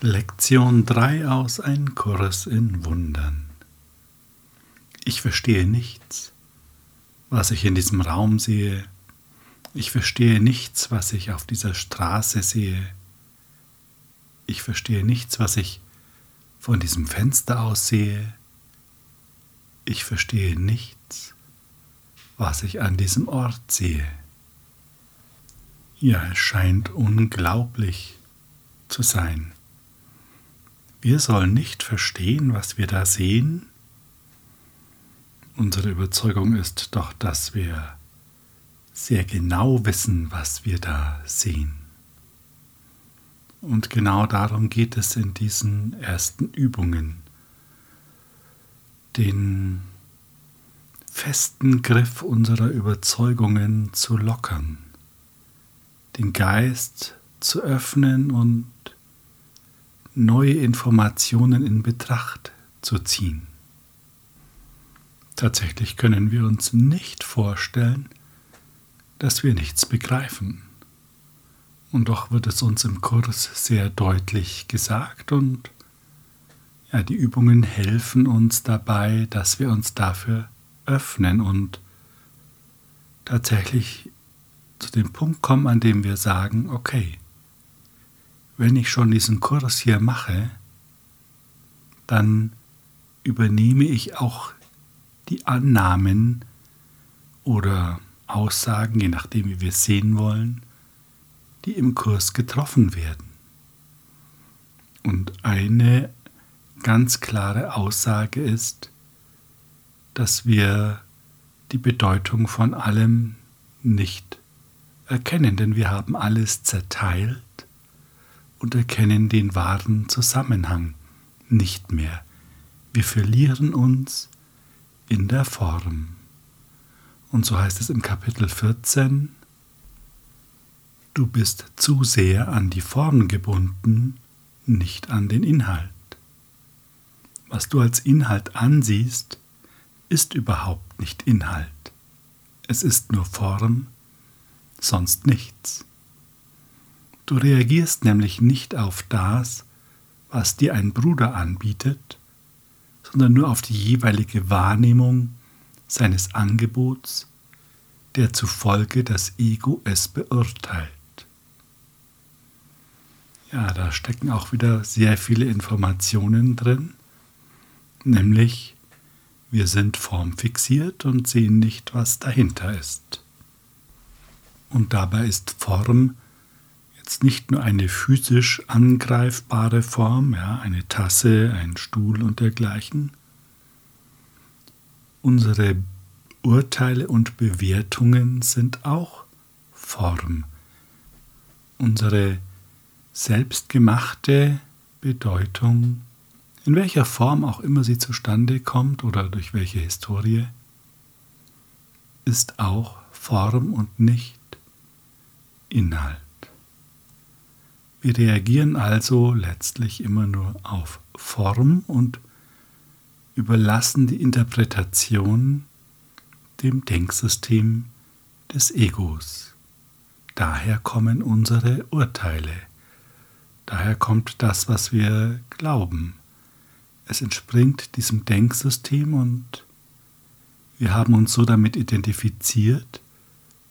Lektion 3 aus Ein Kurs in Wundern. Ich verstehe nichts, was ich in diesem Raum sehe. Ich verstehe nichts, was ich auf dieser Straße sehe. Ich verstehe nichts, was ich von diesem Fenster aus sehe. Ich verstehe nichts, was ich an diesem Ort sehe. Ja, es scheint unglaublich zu sein. Wir sollen nicht verstehen, was wir da sehen. Unsere Überzeugung ist doch, dass wir sehr genau wissen, was wir da sehen. Und genau darum geht es in diesen ersten Übungen, den festen Griff unserer Überzeugungen zu lockern, den Geist zu öffnen und neue Informationen in Betracht zu ziehen. Tatsächlich können wir uns nicht vorstellen, dass wir nichts begreifen. Und doch wird es uns im Kurs sehr deutlich gesagt und ja, die Übungen helfen uns dabei, dass wir uns dafür öffnen und tatsächlich zu dem Punkt kommen, an dem wir sagen, okay, wenn ich schon diesen Kurs hier mache, dann übernehme ich auch die Annahmen oder Aussagen, je nachdem wie wir es sehen wollen, die im Kurs getroffen werden. Und eine ganz klare Aussage ist, dass wir die Bedeutung von allem nicht erkennen, denn wir haben alles zerteilt und erkennen den wahren Zusammenhang nicht mehr. Wir verlieren uns in der Form. Und so heißt es im Kapitel 14, du bist zu sehr an die Form gebunden, nicht an den Inhalt. Was du als Inhalt ansiehst, ist überhaupt nicht Inhalt. Es ist nur Form, sonst nichts. Du reagierst nämlich nicht auf das, was dir ein Bruder anbietet, sondern nur auf die jeweilige Wahrnehmung seines Angebots, der zufolge das Ego es beurteilt. Ja, da stecken auch wieder sehr viele Informationen drin, nämlich wir sind formfixiert und sehen nicht, was dahinter ist. Und dabei ist Form jetzt nicht nur eine physisch angreifbare Form, ja, eine Tasse, ein Stuhl und dergleichen. Unsere Urteile und Bewertungen sind auch Form. Unsere selbstgemachte Bedeutung, in welcher Form auch immer sie zustande kommt oder durch welche Historie, ist auch Form und nicht Inhalt. Wir reagieren also letztlich immer nur auf Form und überlassen die Interpretation dem Denksystem des Egos. Daher kommen unsere Urteile. Daher kommt das, was wir glauben. Es entspringt diesem Denksystem und wir haben uns so damit identifiziert,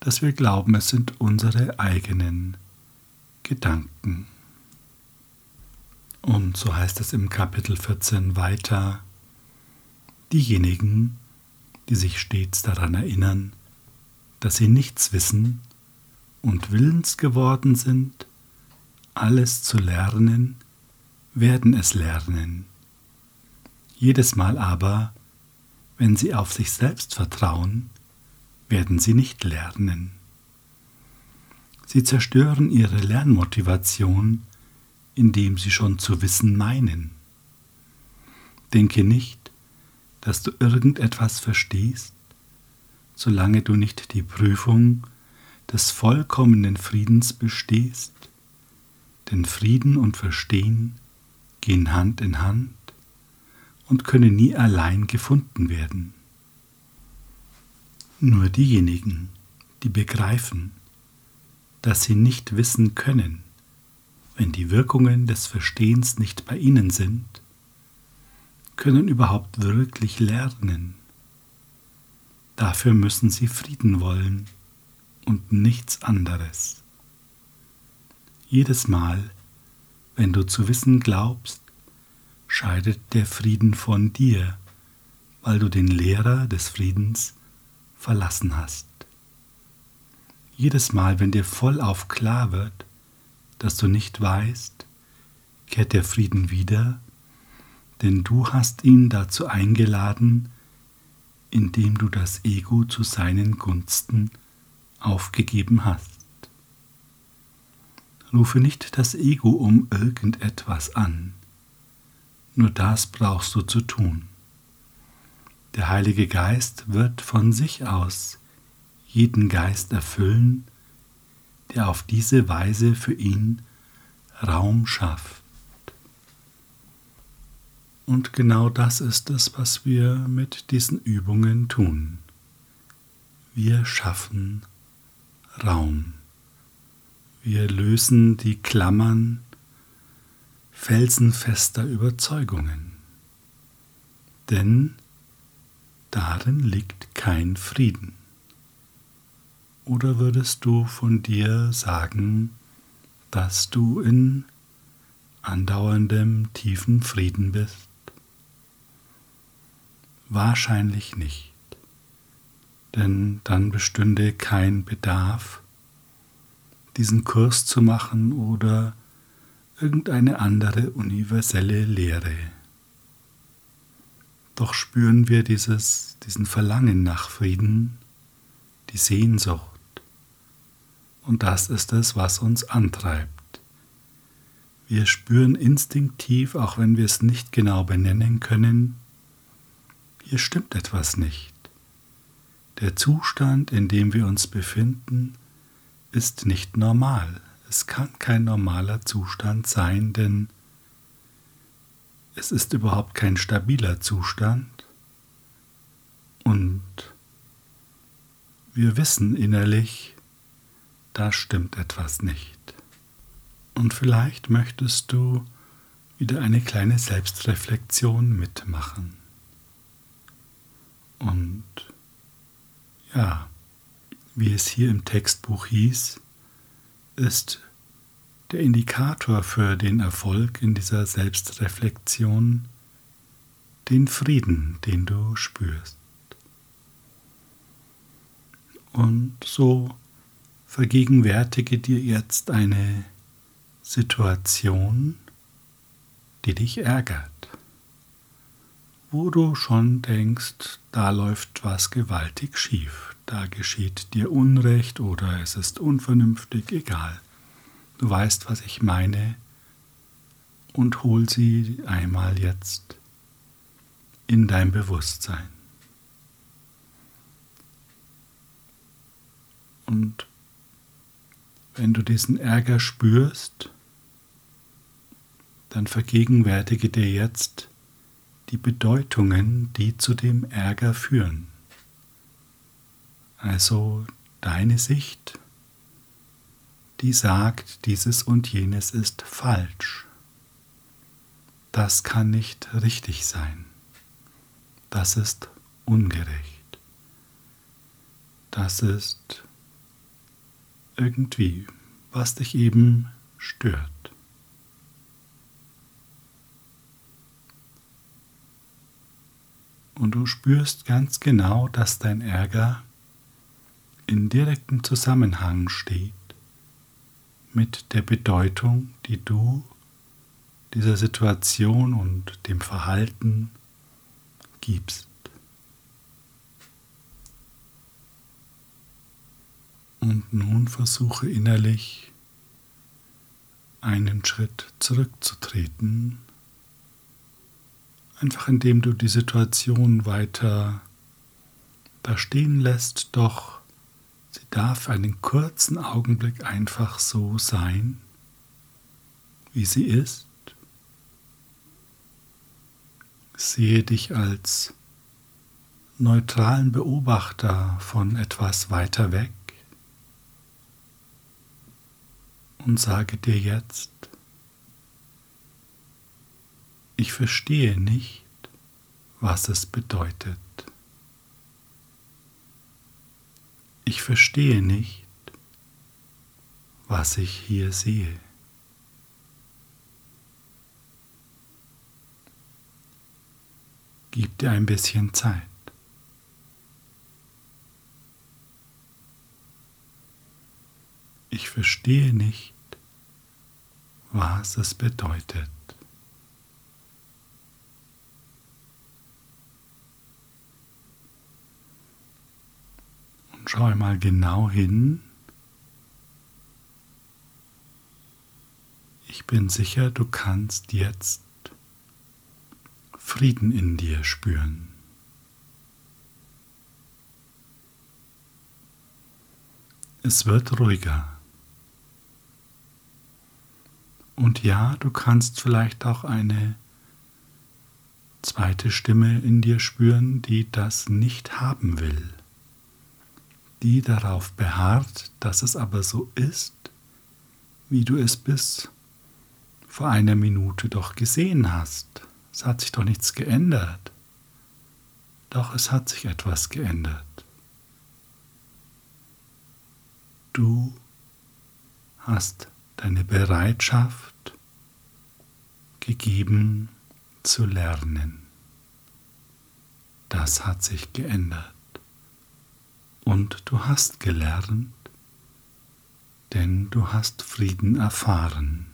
dass wir glauben, es sind unsere eigenen Gedanken. Und so heißt es im Kapitel 14 weiter, diejenigen, die sich stets daran erinnern, dass sie nichts wissen und willens geworden sind, alles zu lernen, werden es lernen. Jedes Mal aber, wenn sie auf sich selbst vertrauen, werden sie nicht lernen. Sie zerstören ihre Lernmotivation, indem sie schon zu wissen meinen. Denke nicht, dass du irgendetwas verstehst, solange du nicht die Prüfung des vollkommenen Friedens bestehst, denn Frieden und Verstehen gehen Hand in Hand und können nie allein gefunden werden. Nur diejenigen, die begreifen, dass sie nicht wissen können, wenn die Wirkungen des Verstehens nicht bei ihnen sind, können überhaupt wirklich lernen. Dafür müssen sie Frieden wollen und nichts anderes. Jedes Mal, wenn du zu wissen glaubst, scheidet der Frieden von dir, weil du den Lehrer des Friedens verlassen hast. Jedes Mal, wenn dir vollauf klar wird, dass du nicht weißt, kehrt der Frieden wieder, denn du hast ihn dazu eingeladen, indem du das Ego zu seinen Gunsten aufgegeben hast. Rufe nicht das Ego um irgendetwas an, nur das brauchst du zu tun. Der Heilige Geist wird von sich aus jeden Geist erfüllen, der auf diese Weise für ihn Raum schafft. Und genau das ist es, was wir mit diesen Übungen tun. Wir schaffen Raum. Wir lösen die Klammern felsenfester Überzeugungen. Denn darin liegt kein Frieden. Oder würdest du von dir sagen, dass du in andauerndem tiefen Frieden bist? Wahrscheinlich nicht, denn dann bestünde kein Bedarf, diesen Kurs zu machen oder irgendeine andere universelle Lehre. Doch spüren wir dieses, diesen Verlangen nach Frieden, die Sehnsucht, und das ist es, was uns antreibt. Wir spüren instinktiv, auch wenn wir es nicht genau benennen können, hier stimmt etwas nicht. Der Zustand, in dem wir uns befinden, ist nicht normal. Es kann kein normaler Zustand sein, denn es ist überhaupt kein stabiler Zustand. Und wir wissen innerlich, da stimmt etwas nicht. Und vielleicht möchtest du wieder eine kleine Selbstreflexion mitmachen. Und ja, wie es hier im Textbuch hieß, ist der Indikator für den Erfolg in dieser Selbstreflexion den Frieden, den du spürst. Und so Vergegenwärtige dir jetzt eine Situation, die dich ärgert, wo du schon denkst, da läuft was gewaltig schief, da geschieht dir Unrecht oder es ist unvernünftig, egal. Du weißt, was ich meine und hol sie einmal jetzt in dein Bewusstsein. Und wenn du diesen Ärger spürst, dann vergegenwärtige dir jetzt die Bedeutungen, die zu dem Ärger führen. Also deine Sicht, die sagt, dieses und jenes ist falsch. Das kann nicht richtig sein. Das ist ungerecht. Das ist irgendwie, was dich eben stört. Und du spürst ganz genau, dass dein Ärger in direktem Zusammenhang steht mit der Bedeutung, die du dieser Situation und dem Verhalten gibst. Und nun versuche innerlich einen Schritt zurückzutreten, einfach indem du die Situation weiter da stehen lässt, doch sie darf einen kurzen Augenblick einfach so sein, wie sie ist. Sehe dich als neutralen Beobachter von etwas weiter weg und sage dir jetzt, Ich verstehe nicht, was es bedeutet. Ich verstehe nicht, was ich hier sehe. Gib dir ein bisschen Zeit. Ich verstehe nicht, was es bedeutet. Und schau einmal genau hin. Ich bin sicher, du kannst jetzt Frieden in dir spüren. Es wird ruhiger. Und ja, du kannst vielleicht auch eine zweite Stimme in dir spüren, die das nicht haben will, die darauf beharrt, dass es aber so ist, wie du es bis vor einer Minute doch gesehen hast. Es hat sich doch nichts geändert. Doch es hat sich etwas geändert. Du hast deine Bereitschaft gegeben zu lernen. Das hat sich geändert. Und du hast gelernt, denn du hast Frieden erfahren.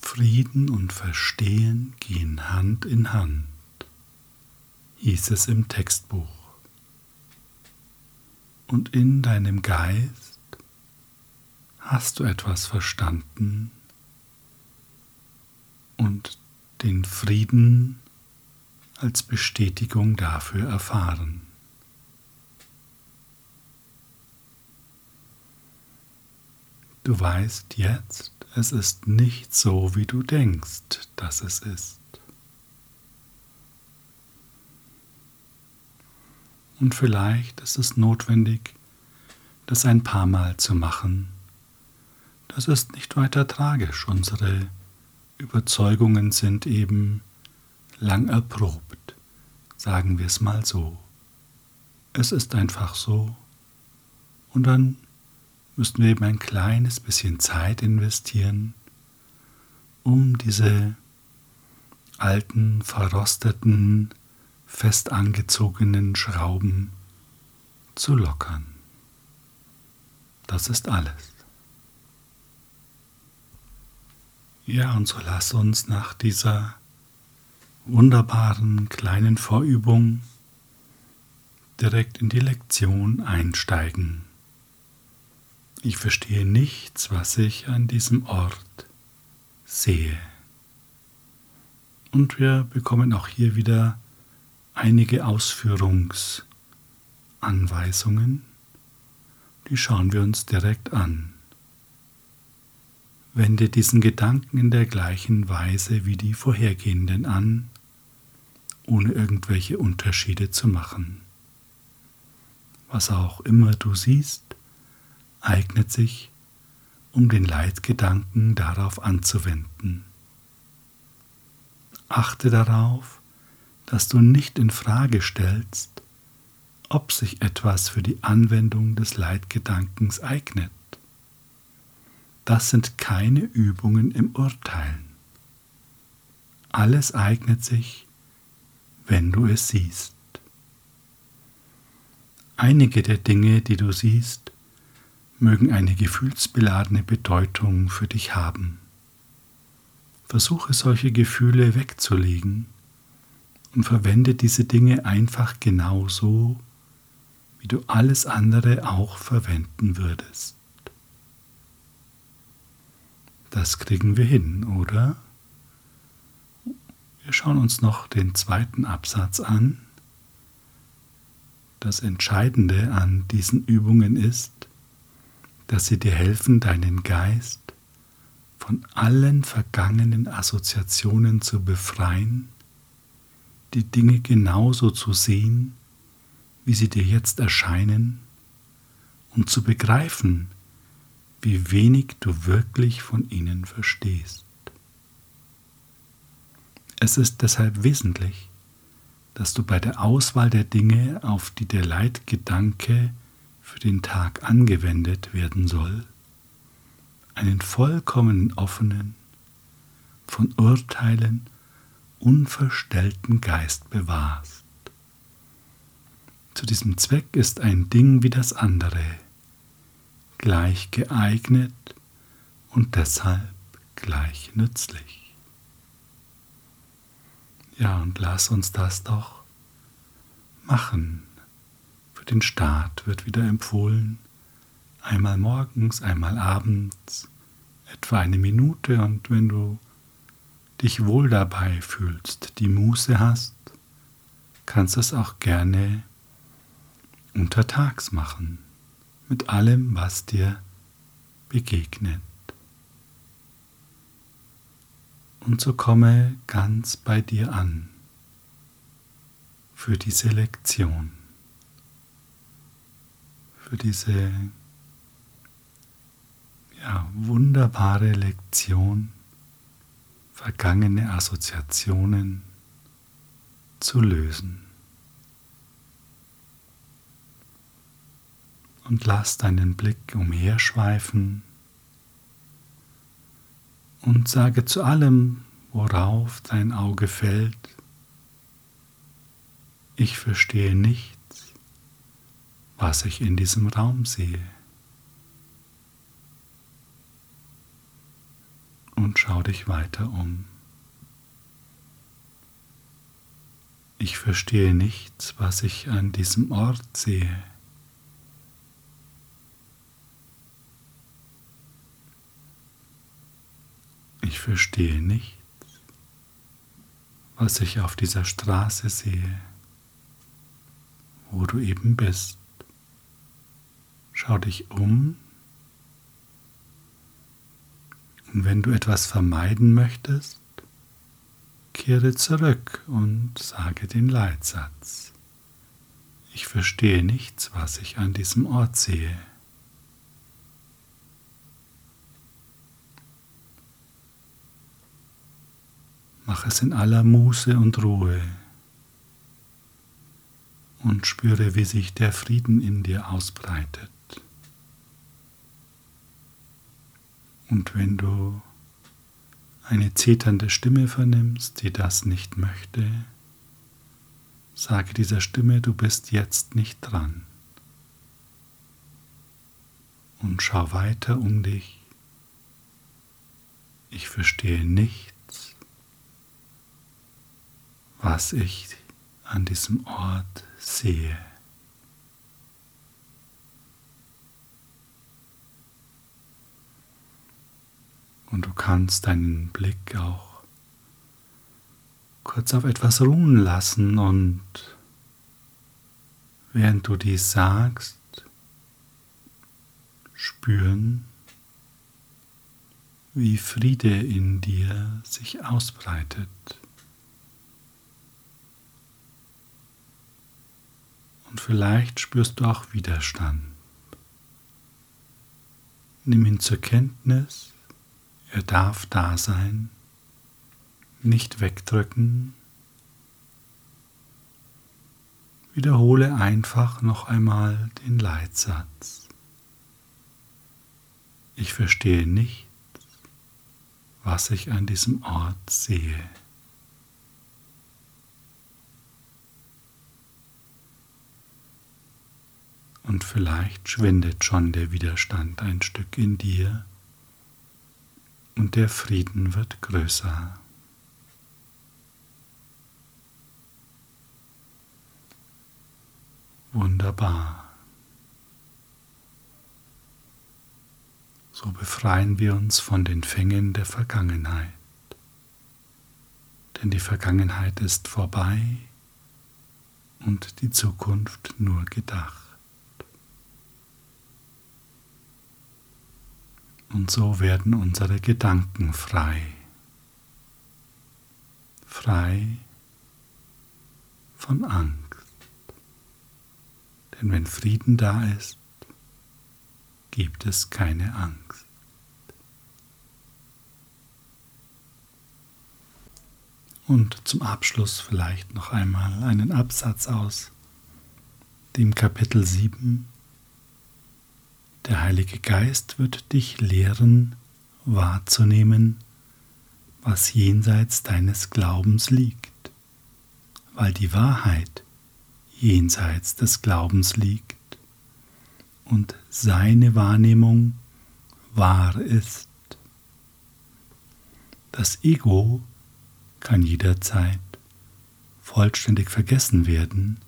Frieden und Verstehen gehen Hand in Hand, hieß es im Textbuch. Und in deinem Geist hast du etwas verstanden und den Frieden als Bestätigung dafür erfahren. Du weißt jetzt, es ist nicht so, wie du denkst, dass es ist. Und vielleicht ist es notwendig, das ein paar Mal zu machen. Das ist nicht weiter tragisch. Unsere Überzeugungen sind eben lang erprobt, sagen wir es mal so. Es ist einfach so. Und dann müssten wir eben ein kleines bisschen Zeit investieren, um diese alten, verrosteten, fest angezogenen Schrauben zu lockern. Das ist alles. Ja, und so lass uns nach dieser wunderbaren kleinen Vorübung direkt in die Lektion einsteigen. Ich verstehe nichts, was ich an diesem Ort sehe. Und wir bekommen auch hier wieder einige Ausführungsanweisungen. Die schauen wir uns direkt an. Wende diesen Gedanken in der gleichen Weise wie die vorhergehenden an, ohne irgendwelche Unterschiede zu machen. Was auch immer du siehst, eignet sich, um den Leitgedanken darauf anzuwenden. Achte darauf, dass du nicht in Frage stellst, ob sich etwas für die Anwendung des Leitgedankens eignet. Das sind keine Übungen im Urteilen. Alles eignet sich, wenn du es siehst. Einige der Dinge, die du siehst, mögen eine gefühlsbeladene Bedeutung für dich haben. Versuche solche Gefühle wegzulegen und verwende diese Dinge einfach genauso, wie du alles andere auch verwenden würdest. Das kriegen wir hin, oder? Wir schauen uns noch den zweiten Absatz an. Das Entscheidende an diesen Übungen ist, dass sie dir helfen, deinen Geist von allen vergangenen Assoziationen zu befreien, die Dinge genauso zu sehen, wie sie dir jetzt erscheinen, und zu begreifen, wie wenig du wirklich von ihnen verstehst. Es ist deshalb wesentlich, dass du bei der Auswahl der Dinge, auf die der Leitgedanke für den Tag angewendet werden soll, einen vollkommen offenen, von Urteilen unverstellten Geist bewahrst. Zu diesem Zweck ist ein Ding wie das andere gleich geeignet und deshalb gleich nützlich. Ja, und lass uns das doch machen. Für den Start wird wieder empfohlen, einmal morgens, einmal abends, etwa eine Minute und wenn du dich wohl dabei fühlst, die Muße hast, kannst du es auch gerne untertags machen, mit allem, was dir begegnet. Und so komme ganz bei dir an für diese Lektion, für diese ja, wunderbare Lektion, vergangene Assoziationen zu lösen. Und lass deinen Blick umherschweifen und sage zu allem, worauf dein Auge fällt, ich verstehe nichts, was ich in diesem Raum sehe. Und schau dich weiter um. Ich verstehe nichts, was ich an diesem Ort sehe. Ich verstehe nichts, was ich auf dieser Straße sehe, wo du eben bist. Schau dich um und wenn du etwas vermeiden möchtest, kehre zurück und sage den Leitsatz. Ich verstehe nichts, was ich an diesem Ort sehe. Mach es in aller Muße und Ruhe und spüre, wie sich der Frieden in dir ausbreitet. Und wenn du eine zeternde Stimme vernimmst, die das nicht möchte, sage dieser Stimme, du bist jetzt nicht dran. Und schau weiter um dich. Ich verstehe nicht, was ich an diesem Ort sehe. Und du kannst deinen Blick auch kurz auf etwas ruhen lassen und während du dies sagst, spüren, wie Friede in dir sich ausbreitet. Und vielleicht spürst du auch Widerstand. Nimm ihn zur Kenntnis, er darf da sein, nicht wegdrücken. Wiederhole einfach noch einmal den Leitsatz. Ich verstehe nicht, was ich an diesem Ort sehe. Und vielleicht schwindet schon der Widerstand ein Stück in dir und der Frieden wird größer. Wunderbar. So befreien wir uns von den Fängen der Vergangenheit. Denn die Vergangenheit ist vorbei und die Zukunft nur gedacht. Und so werden unsere Gedanken frei. Frei von Angst. Denn wenn Frieden da ist, gibt es keine Angst. Und zum Abschluss vielleicht noch einmal einen Absatz aus dem Kapitel 7. Der Heilige Geist wird dich lehren, wahrzunehmen, was jenseits deines Glaubens liegt, weil die Wahrheit jenseits des Glaubens liegt und seine Wahrnehmung wahr ist. Das Ego kann jederzeit vollständig vergessen werden,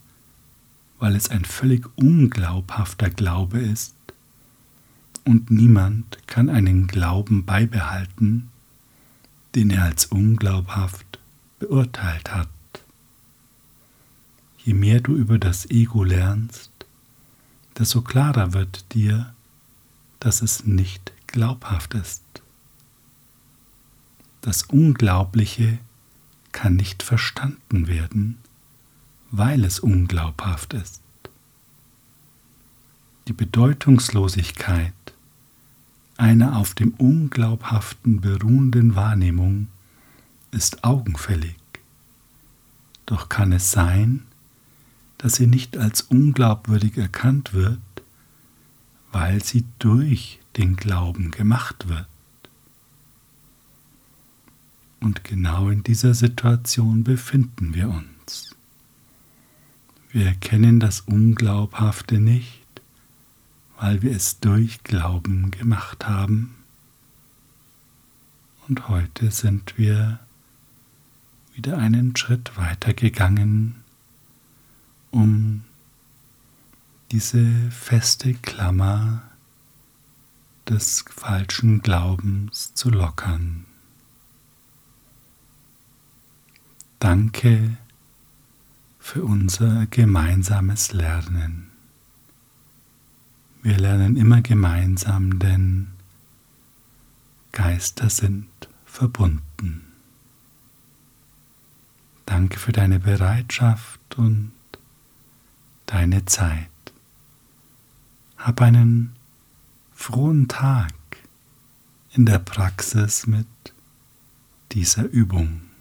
weil es ein völlig unglaubhafter Glaube ist und niemand kann einen Glauben beibehalten, den er als unglaubhaft beurteilt hat. Je mehr du über das Ego lernst, desto klarer wird dir, dass es nicht glaubhaft ist. Das Unglaubliche kann nicht verstanden werden, weil es unglaubhaft ist. Die Bedeutungslosigkeit einer auf dem Unglaubhaften beruhenden Wahrnehmung ist augenfällig. Doch kann es sein, dass sie nicht als unglaubwürdig erkannt wird, weil sie durch den Glauben gemacht wird. Und genau in dieser Situation befinden wir uns. Wir erkennen das Unglaubhafte nicht, weil wir es durch Glauben gemacht haben. Und heute sind wir wieder einen Schritt weiter gegangen, um diese feste Klammer des falschen Glaubens zu lockern. Danke für unser gemeinsames Lernen. Wir lernen immer gemeinsam, denn Geister sind verbunden. Danke für deine Bereitschaft und deine Zeit. Hab einen frohen Tag in der Praxis mit dieser Übung.